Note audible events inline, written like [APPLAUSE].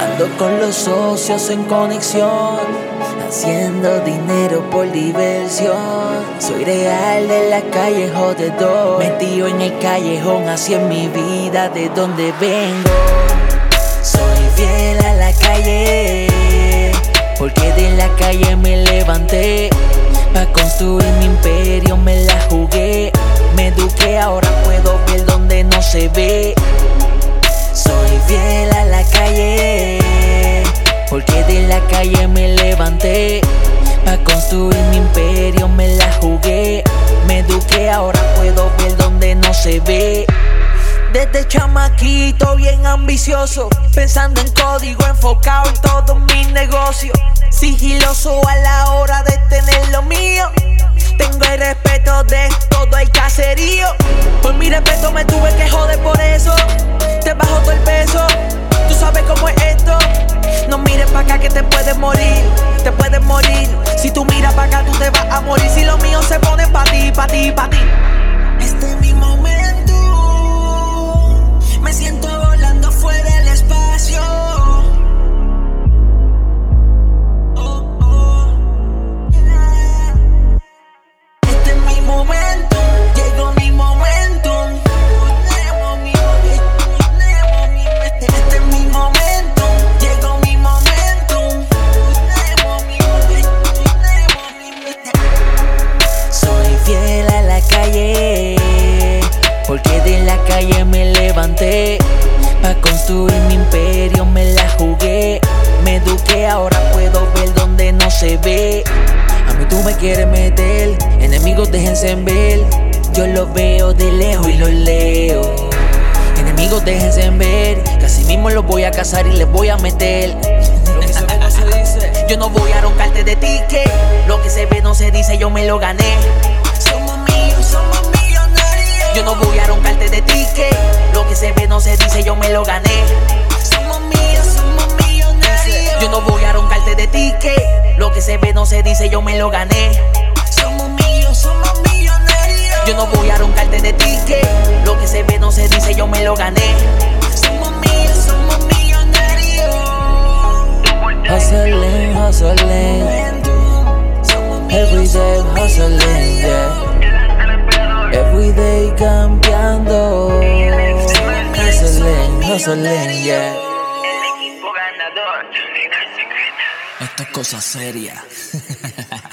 Ando con los socios en conexión, haciendo dinero por diversión. Soy real de la calle jodedor, metido en el callejón, así es mi vida de donde vengo. Soy fiel a la calle, porque de la calle me levanté. Levanté. Pa' construir mi imperio me la jugué. Me eduqué, ahora puedo ver donde no se ve. Desde chamaquito bien ambicioso, pensando en código, enfocado en todos mis negocios. Sigiloso a la hora de tener lo mío. Tengo el respeto de todo el caserío. Por mi respeto me tuve que joder por eso. Te bajo todo el peso. Tú sabes cómo es esto. No mires para acá que te puedes morir. Te puedes morir. Si tú miras para acá, tú te vas a morir. Si los míos se ponen para ti, para ti, para ti. Calle, porque de la calle me levanté. Pa' construir mi imperio me la jugué. Me eduqué, ahora puedo ver donde no se ve. A mí tú me quieres meter, enemigos déjense en ver. Yo los veo de lejos y los leo. Enemigos déjense en ver, casi mismo los voy a cazar y les voy a meter. Lo que se ve no se dice. Yo no voy a roncarte de ticket. Lo que se ve no se dice, yo me lo gané. Yo no voy a roncarte de ticket. Lo que se ve no se dice, yo me lo gané. Somos míos, somos millonarios. Yo no voy a roncarte de ticket. Lo que se ve no se dice, yo me lo gané. Somos míos, somos millonarios. Yo no voy a roncarte de ticket. Lo que se ve no se dice, yo me lo gané. Somos míos, somos millonarios. Hustling, hustling. Every day hustling, yeah. Yeah. El equipo ganador. Esto es cosa seria. [LAUGHS]